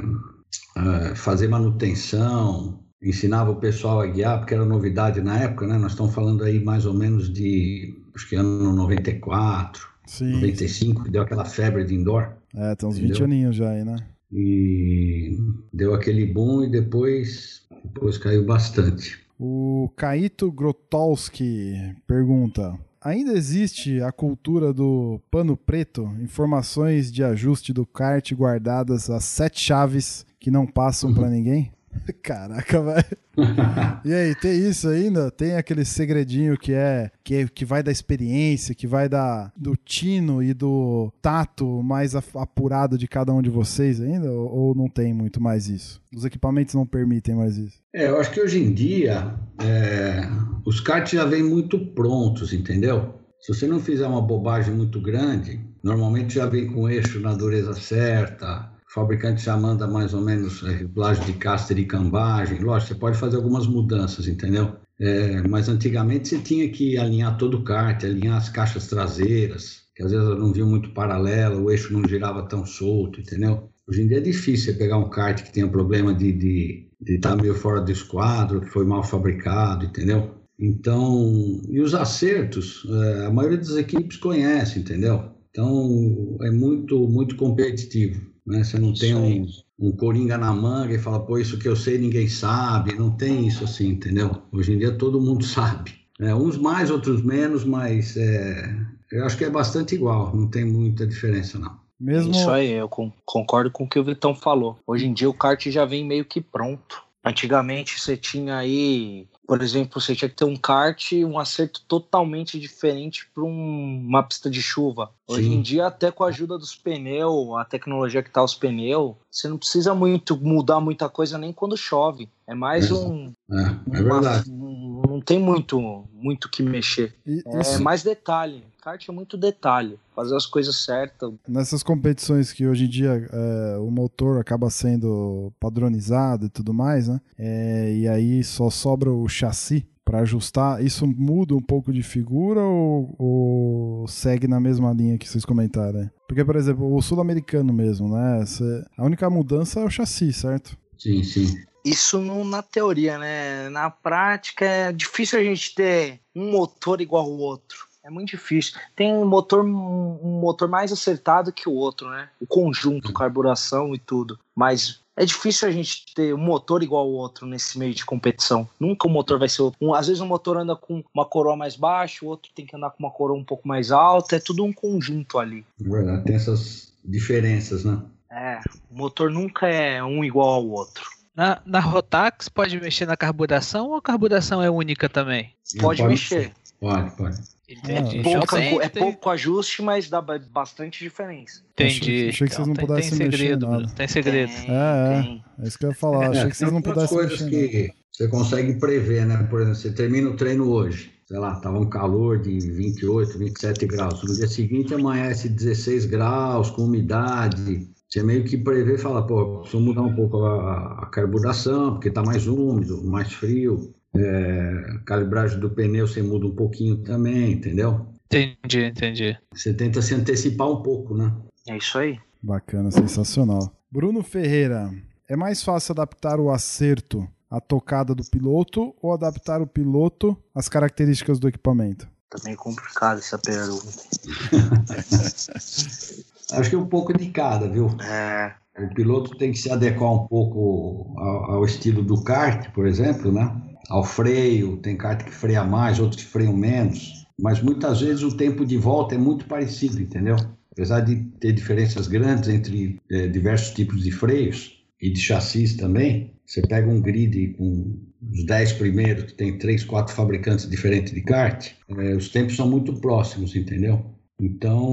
é, fazer manutenção, ensinava o pessoal a guiar, porque era novidade na época, né? Nós estamos falando aí mais ou menos de, acho que ano 94, Sim. 95, que deu aquela febre de indoor. É, tem uns Entendeu? 20 aninhos já aí, né? E deu aquele boom e depois, depois caiu bastante. O Kaito Grotowski pergunta: Ainda existe a cultura do pano preto? Informações de ajuste do kart guardadas as sete chaves que não passam pra ninguém? Caraca, velho. E aí, tem isso ainda? Tem aquele segredinho que é que, é- que vai da experiência, que vai da, do tino e do tato mais apurado de cada um de vocês ainda? Ou, ou não tem muito mais isso? Os equipamentos não permitem mais isso? É, eu acho que hoje em dia é, os karts já vêm muito prontos, entendeu? Se você não fizer uma bobagem muito grande, normalmente já vem com eixo na dureza certa, o fabricante já manda mais ou menos a regulagem de caster e cambagem. Lógico, você pode fazer algumas mudanças, entendeu? É, mas antigamente você tinha que alinhar todo o kart, alinhar as caixas traseiras, que às vezes não vinham muito paralela, o eixo não girava tão solto, entendeu? Hoje em dia é difícil você pegar um kart que tenha problema de estar de, de estar meio fora do esquadro, que foi mal fabricado, entendeu? Então, e os acertos, é, a maioria das equipes conhece, entendeu? Então, é muito, muito competitivo, né? Você não tem Isso aí. um, um coringa na manga e fala, pô, isso que eu sei ninguém sabe, não tem isso assim, entendeu? Hoje em dia todo mundo sabe. né? uns mais, outros menos, mas é, eu acho que é bastante igual, não tem muita diferença não. Mesmo. Isso aí, eu con- concordo com o que o Vitão falou. Hoje em dia o kart já vem meio que pronto. Antigamente você tinha aí, por exemplo, você tinha que ter um kart e um acerto totalmente diferente para uma pista de chuva. Hoje Sim. em dia, até com a ajuda dos pneus, a tecnologia que tá os pneus, você não precisa muito mudar muita coisa nem quando chove. É mais É. um. É, é uma- verdade. um- não tem muito muito que mexer. E- É mais detalhe. Kart é muito detalhe. Fazer as coisas certas. nessas competições que hoje em dia é, o motor acaba sendo padronizado e tudo mais, né? É, e aí só sobra o chassi para ajustar. Isso muda um pouco de figura ou, ou segue na mesma linha que vocês comentaram? né? Porque, por exemplo, o sul-americano mesmo, né? Cê- a única mudança é o chassi, certo? Sim, sim. Isso não na teoria, né? Na prática é difícil a gente ter um motor igual ao outro. É muito difícil. Tem um motor, um motor mais acertado que o outro, né? O conjunto, carburação e tudo. Mas é difícil a gente ter um motor igual ao outro nesse meio de competição. Nunca o motor vai ser outro. Um, às vezes um motor anda com uma coroa mais baixa, o outro tem que andar com uma coroa um pouco mais alta. É tudo um conjunto ali. Verdade. Tem essas diferenças, né? É, o motor nunca é um igual ao outro. Na, na Rotax pode mexer na carburação ou a carburação é única também? Pode Não mexer. Pode, pode. Entendi. Pouca- Então tem- é tem- pouco ajuste, mas dá ba- bastante diferença. Entendi. Achei- achei que vocês não tem, pudessem tem mexer segredo, nada. Bruno, tem segredo. É, é. tem. É isso que eu ia falar. Achei É, que vocês tem não pudessem coisas mexer. que você consegue prever, né? Por exemplo, você termina o treino hoje, sei lá, tava um calor de 28, 27 graus. No dia seguinte amanhece 16 graus, com umidade. Você meio que prevê e fala, pô, preciso mudar um pouco a, a carburação, porque tá mais úmido, mais frio. É, a calibragem do pneu você muda um pouquinho também, entendeu? Entendi, entendi. Você tenta se antecipar um pouco, né? É isso aí. Bacana, sensacional. Bruno Ferreira, é mais fácil adaptar o acerto à tocada do piloto ou adaptar o piloto às características do equipamento? Tá meio complicado essa pergunta. Acho que é um pouco de cada, viu? É, O piloto tem que se adequar um pouco ao, ao estilo do kart, por exemplo, né? Ao freio, tem kart que freia mais, outros que freiam menos. Mas muitas vezes o tempo de volta é muito parecido, entendeu? Apesar de ter diferenças grandes entre eh, diversos tipos de freios e de chassis também, você pega um grid com os 10 primeiros, que tem três, quatro fabricantes diferentes de kart, eh, os tempos são muito próximos, entendeu? Então,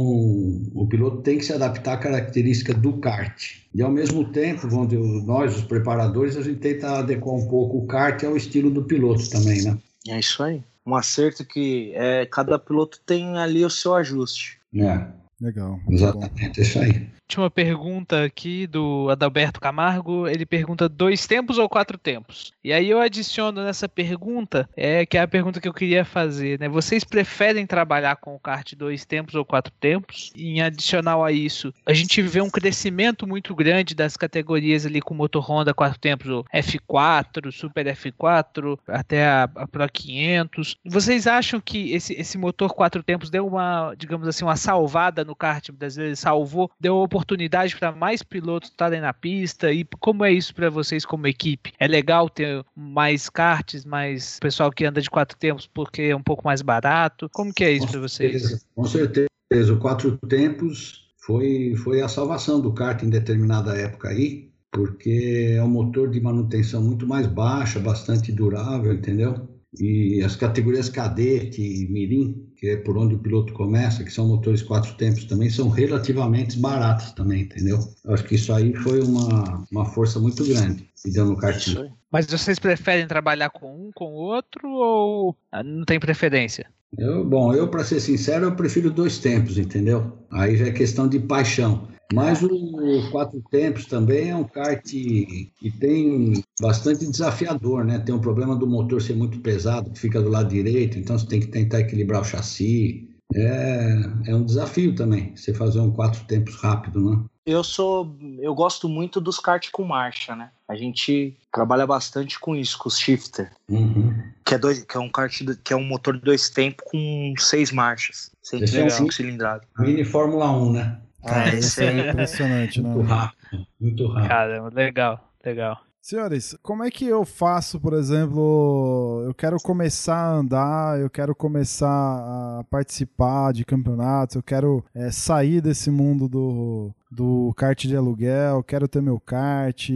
o piloto tem que se adaptar à característica do kart. E, ao mesmo tempo, vamos dizer, nós, os preparadores, a gente tenta adequar um pouco o kart ao estilo do piloto também, né? é isso aí. Um acerto que é, cada piloto tem ali o seu ajuste. É, Legal. exatamente, é isso aí. Última pergunta aqui do Adalberto Camargo. Ele pergunta dois tempos ou quatro tempos? E aí eu adiciono nessa pergunta, é que é a pergunta que eu queria fazer, né? Vocês preferem trabalhar com o kart dois tempos ou quatro tempos? E em adicional a isso, a gente vê um crescimento muito grande das categorias ali com motor Honda quatro tempos, o F4, Super F4, até a, a Pro 500. Vocês acham que esse, esse motor quatro tempos deu uma, digamos assim, uma salvada no kart brasileiro? Salvou, deu oportunidade para mais pilotos estarem na pista? E como é isso para vocês como equipe? É legal ter mais karts, mais pessoal que anda de quatro tempos porque é um pouco mais barato? Como que é isso para vocês? Com certeza. O quatro tempos foi, foi a salvação do kart em determinada época aí, porque é um motor de manutenção muito mais baixa, bastante durável, entendeu? E as categorias cadete e mirim, que é por onde o piloto começa, que são motores quatro tempos também, são relativamente baratos também, entendeu? Eu acho que isso aí foi uma, uma força muito grande que deu no karting. Mas vocês preferem trabalhar com um, com o outro ou não tem preferência? Eu, bom, eu, para ser sincero, eu prefiro dois tempos, entendeu? Aí já é questão de paixão. Mas o Quatro Tempos também é um kart que tem bastante desafiador, né? Tem um problema do motor ser muito pesado, que fica do lado direito, então você tem que tentar equilibrar o chassi. É, é um desafio também, você fazer um quatro tempos rápido, né? Eu sou, eu gosto muito dos kart com marcha, né? A gente trabalha bastante com isso, com o shifter, uhum. que é dois, que é um kart, que é um motor de dois tempos com seis marchas, 125 cilindradas. Mini Fórmula 1, né? Cara, isso é impressionante, né? Muito rápido, muito rápido. Caramba, legal, legal. Senhores, como é que eu faço, por exemplo, eu quero começar a andar, eu quero começar a participar de campeonatos, eu quero é, sair desse mundo do, do kart de aluguel, quero ter meu kart.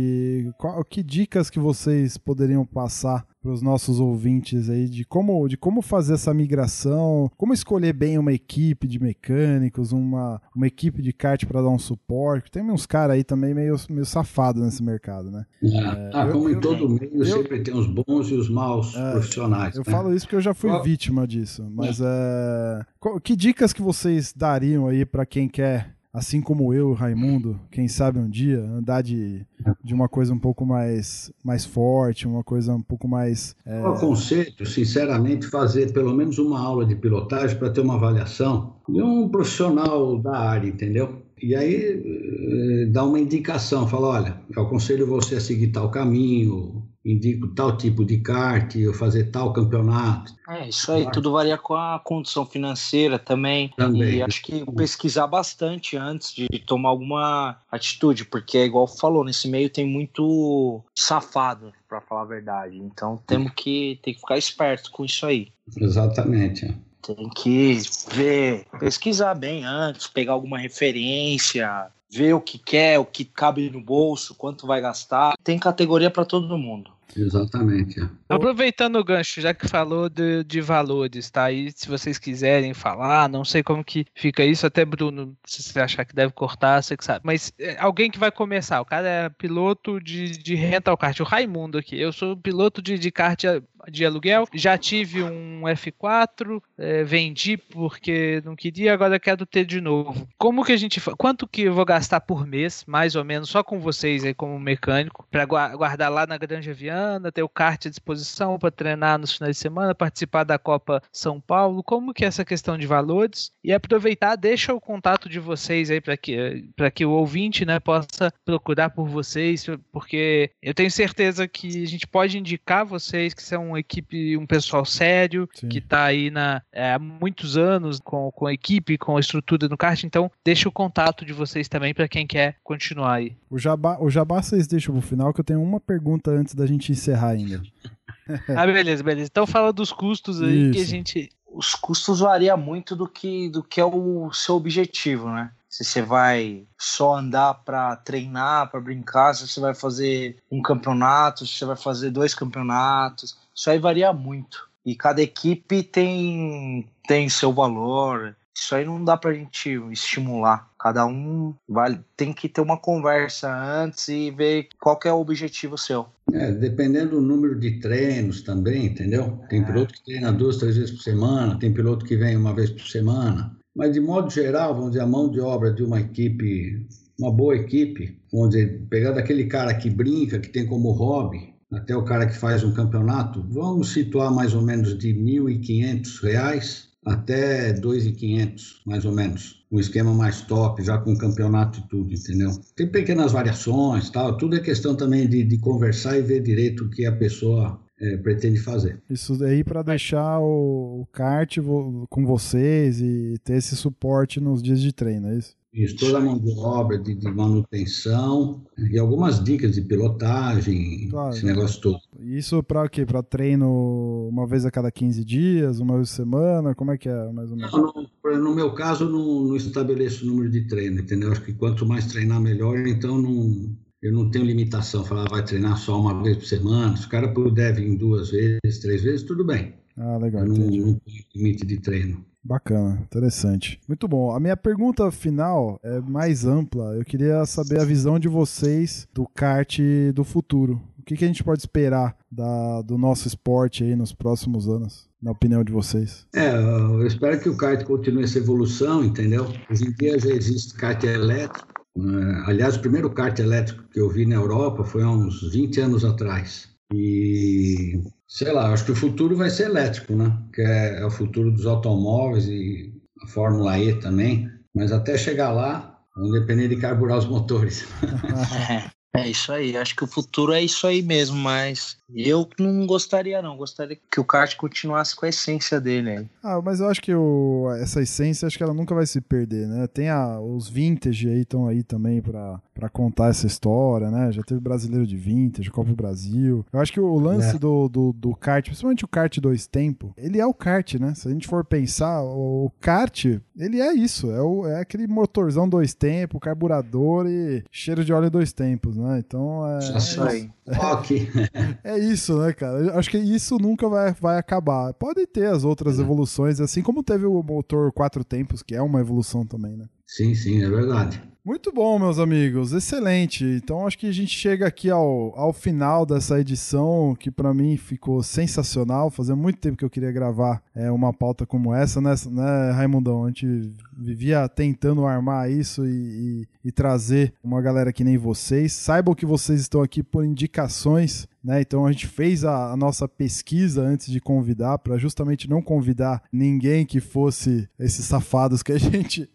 Qual, que dicas que vocês poderiam passar para os nossos ouvintes aí de como, de como fazer essa migração, como escolher bem uma equipe de mecânicos, uma, uma equipe de kart para dar um suporte. Tem uns caras aí também meio, meio safados nesse mercado, né? É, ah, eu, como eu, em todo eu, meio, sempre tem os bons e os maus é, profissionais. Eu né? falo isso porque eu já fui vítima disso, mas é. que dicas que vocês dariam aí para quem quer assim como eu, Raimundo, quem sabe um dia andar de, de uma coisa um pouco mais, mais forte, uma coisa um pouco mais. É... Aconselho, sinceramente, fazer pelo menos uma aula de pilotagem para ter uma avaliação de um profissional da área, entendeu? E aí eh, dá uma indicação, fala, olha, eu aconselho você a seguir tal caminho, indico tal tipo de kart, ou fazer tal campeonato. É, isso aí, tudo varia com a condição financeira também. também. E acho que pesquisar bastante antes de tomar alguma atitude, porque é igual falou, nesse meio tem muito safado, para falar a verdade. Então temos que, tem que ficar esperto com isso aí. Exatamente. Tem que ver, pesquisar bem antes, pegar alguma referência, ver o que quer, o que cabe no bolso, quanto vai gastar. Tem categoria para todo mundo. Exatamente. É. Aproveitando o gancho, já que falou de, de valores, tá? E se vocês quiserem falar, não sei como que fica isso, até Bruno, se você achar que deve cortar, você que sabe. Mas é, alguém que vai começar, o cara é piloto de, de rental kart, o Raimundo aqui. Eu sou piloto de, de kart de aluguel. Já tive um F4, é, vendi porque não queria, agora quero ter de novo. Como que a gente Quanto que eu vou gastar por mês, mais ou menos, só com vocês aí como mecânico, para guardar lá na Granja Viana, ter o kart à disposição para treinar nos finais de semana, participar da Copa São Paulo? Como que é essa questão de valores? E aproveitar, deixa o contato de vocês aí para que, que o ouvinte né, possa procurar por vocês, porque eu tenho certeza que a gente pode indicar vocês que são uma equipe, um pessoal sério, Sim. que está aí na, é, há muitos anos com, com a equipe, com a estrutura no kart, então deixa o contato de vocês também para quem quer continuar aí. O Jabá, o Jabá vocês deixam pro final, que eu tenho uma pergunta antes da gente encerrar ainda. ah, beleza, beleza. Então fala dos custos aí Isso. que a gente. Os custos variam muito do que, do que é o seu objetivo, né? se você vai só andar para treinar, para brincar, se você vai fazer um campeonato, se você vai fazer dois campeonatos. Isso aí varia muito. E cada equipe tem, tem seu valor. Isso aí não dá pra gente estimular. Cada um vai, tem que ter uma conversa antes e ver qual é o objetivo seu. É, dependendo do número de treinos também, entendeu? Tem é. piloto que treina duas, três vezes por semana, tem piloto que vem uma vez por semana. Mas, de modo geral, vamos dizer, a mão de obra de uma equipe uma boa equipe, vamos dizer, pegando aquele cara que brinca, que tem como hobby, até o cara que faz um campeonato, vamos situar mais ou menos de R$ 1.500 até 2.500, mais ou menos. Um esquema mais top, já com campeonato e tudo, entendeu? Tem pequenas variações, tal. Tudo é questão também de, de conversar e ver direito o que a pessoa é, pretende fazer. Isso daí para deixar o, o kart vo com vocês e ter esse suporte nos dias de treino, é isso? Isso, toda a mão de obra, de, de, manutenção e algumas dicas de pilotagem, claro, esse negócio todo. Isso para o quê? Para treino uma vez a cada 15 dias, uma vez por semana? Como é que é, mais ou menos? Não, no, no, meu caso, não, não estabeleço o número de treino, entendeu? Acho que quanto mais treinar, melhor. Então, não, eu não tenho limitação, falar ah, vai treinar só uma vez por semana. Se o cara puder vir duas vezes, três vezes, tudo bem. Ah, legal. Eu não, não tenho limite de treino. Bacana, interessante. Muito bom. A minha pergunta final é mais ampla. Eu queria saber a visão de vocês do kart do futuro. O que, que a gente pode esperar da, do nosso esporte aí nos próximos anos, na opinião de vocês? É, eu espero que o kart continue essa evolução, entendeu? Hoje em dia já existe kart elétrico. Né? Aliás, o primeiro kart elétrico que eu vi na Europa foi há uns 20 anos atrás. E sei lá, acho que o futuro vai ser elétrico, né? Que é, é o futuro dos automóveis e a Fórmula E também. Mas até chegar lá, vão depender de carburar os motores. É isso aí, acho que o futuro é isso aí mesmo, mas eu não gostaria não, gostaria que o kart continuasse com a essência dele aí. Ah, mas eu acho que o, essa essência, acho que ela nunca vai se perder, né? Tem a, os vintage aí, estão aí também pra, pra contar essa história, né? Já teve brasileiro de vintage, Copa do Brasil. Eu acho que o lance é. do, do, do, kart, principalmente o kart dois tempos, ele é o kart, né? Se a gente for pensar, o, o kart, ele é isso, é, o, é aquele motorzão dois tempos, carburador e cheiro de óleo dois tempos, né? Então é. Já. É, é isso, né, cara? Acho que isso nunca vai, vai acabar. Pode ter as outras é. evoluções, assim como teve o motor quatro tempos, que é uma evolução também, né? Sim, sim, é verdade. Muito bom, meus amigos, excelente. Então acho que a gente chega aqui ao, ao final dessa edição, que para mim ficou sensacional. Fazia muito tempo que eu queria gravar é, uma pauta como essa, né, né, Raimundão? A gente vivia tentando armar isso e, e, e trazer uma galera que nem vocês. Saibam que vocês estão aqui por indicações né? Então a gente fez a, a nossa pesquisa antes de convidar para justamente não convidar ninguém que fosse esses safados que a gente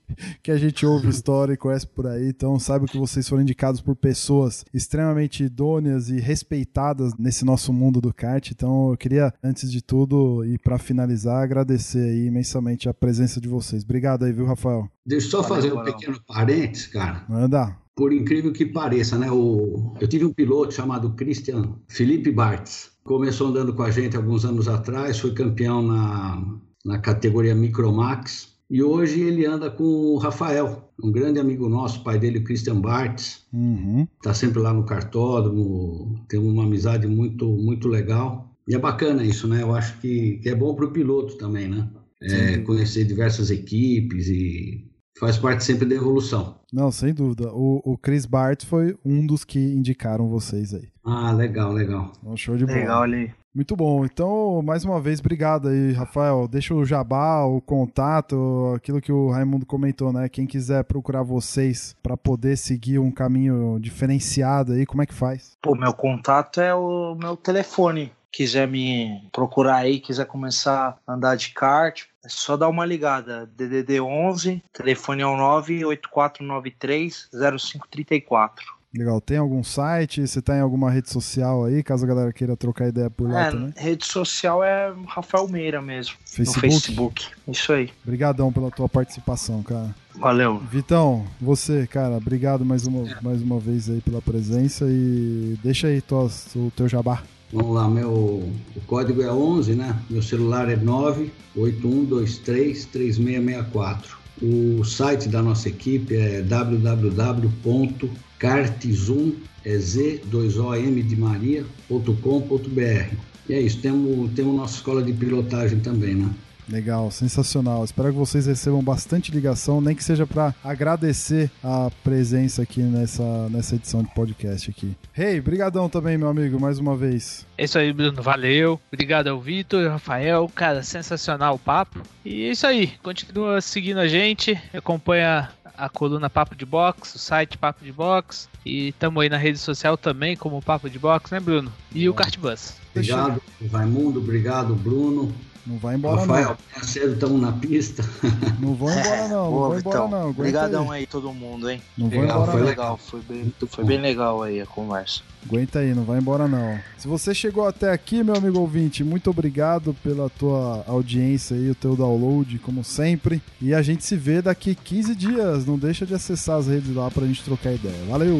que a gente ouve história e conhece por aí. Então saiba que vocês foram indicados por pessoas extremamente idôneas e respeitadas nesse nosso mundo do kart. Então eu queria antes de tudo e para finalizar agradecer aí imensamente a presença de vocês. Obrigado aí, viu, Rafael? Deixa eu só fazer um pequeno parênteses, cara. Manda por incrível que pareça, né? O, eu tive um piloto chamado Christian Felipe Bartz. Começou andando com a gente alguns anos atrás, foi campeão na, na categoria Micromax. E hoje ele anda com o Rafael, um grande amigo nosso, pai dele, o Christian Bartz. Uhum. Tá sempre lá no cartódromo, tem uma amizade muito, muito legal. E é bacana isso, né? Eu acho que, que é bom para o piloto também, né? É, conhecer diversas equipes e faz parte sempre da evolução. Não, sem dúvida. O, o Chris Bart foi um dos que indicaram vocês aí. Ah, legal, legal. Um show de bola. Legal ali. Muito bom. Então, mais uma vez, obrigado aí, Rafael. Deixa o jabá, o contato, aquilo que o Raimundo comentou, né? Quem quiser procurar vocês para poder seguir um caminho diferenciado aí, como é que faz? O meu contato é o meu telefone. Quiser me procurar aí, quiser começar a andar de kart, é só dar uma ligada. DDD 11, telefone é o 98493 0534. Legal. Tem algum site? Você tá em alguma rede social aí, caso a galera queira trocar ideia por lá é, também? Rede social é Rafael Meira mesmo. Facebook? No Facebook. Isso aí. Obrigadão pela tua participação, cara. Valeu. Vitão, você, cara, obrigado mais uma, mais uma vez aí pela presença e deixa aí tuas, o teu jabá. Vamos lá, meu o código é 11, né? Meu celular é 981233664. O site da nossa equipe é www.cartzoom, é Z2OM de Maria.com.br. E é isso, temos, temos nossa escola de pilotagem também, né? Legal, sensacional. Espero que vocês recebam bastante ligação, nem que seja para agradecer a presença aqui nessa, nessa edição de podcast aqui. Hey, brigadão também, meu amigo, mais uma vez. É isso aí, Bruno, valeu. Obrigado ao Vitor, Rafael, cara, sensacional o papo. E é isso aí, continua seguindo a gente, acompanha a coluna Papo de Box, o site Papo de Box. E estamos aí na rede social também, como Papo de Box, né, Bruno? E o Cartbus. Obrigado, Raimundo. Obrigado, Bruno. Não vai embora Rafael, não. cedo estamos na pista. Não vou embora não, não vou embora não. Obrigadão aí. aí. todo mundo, hein? Não vou embora foi não. legal, foi bem, foi bem legal aí a conversa. Aguenta aí, não vai embora não. Se você chegou até aqui, meu amigo ouvinte, muito obrigado pela tua audiência aí, o teu download, como sempre. E a gente se vê daqui 15 dias. Não deixa de acessar as redes lá pra gente trocar ideia. Valeu!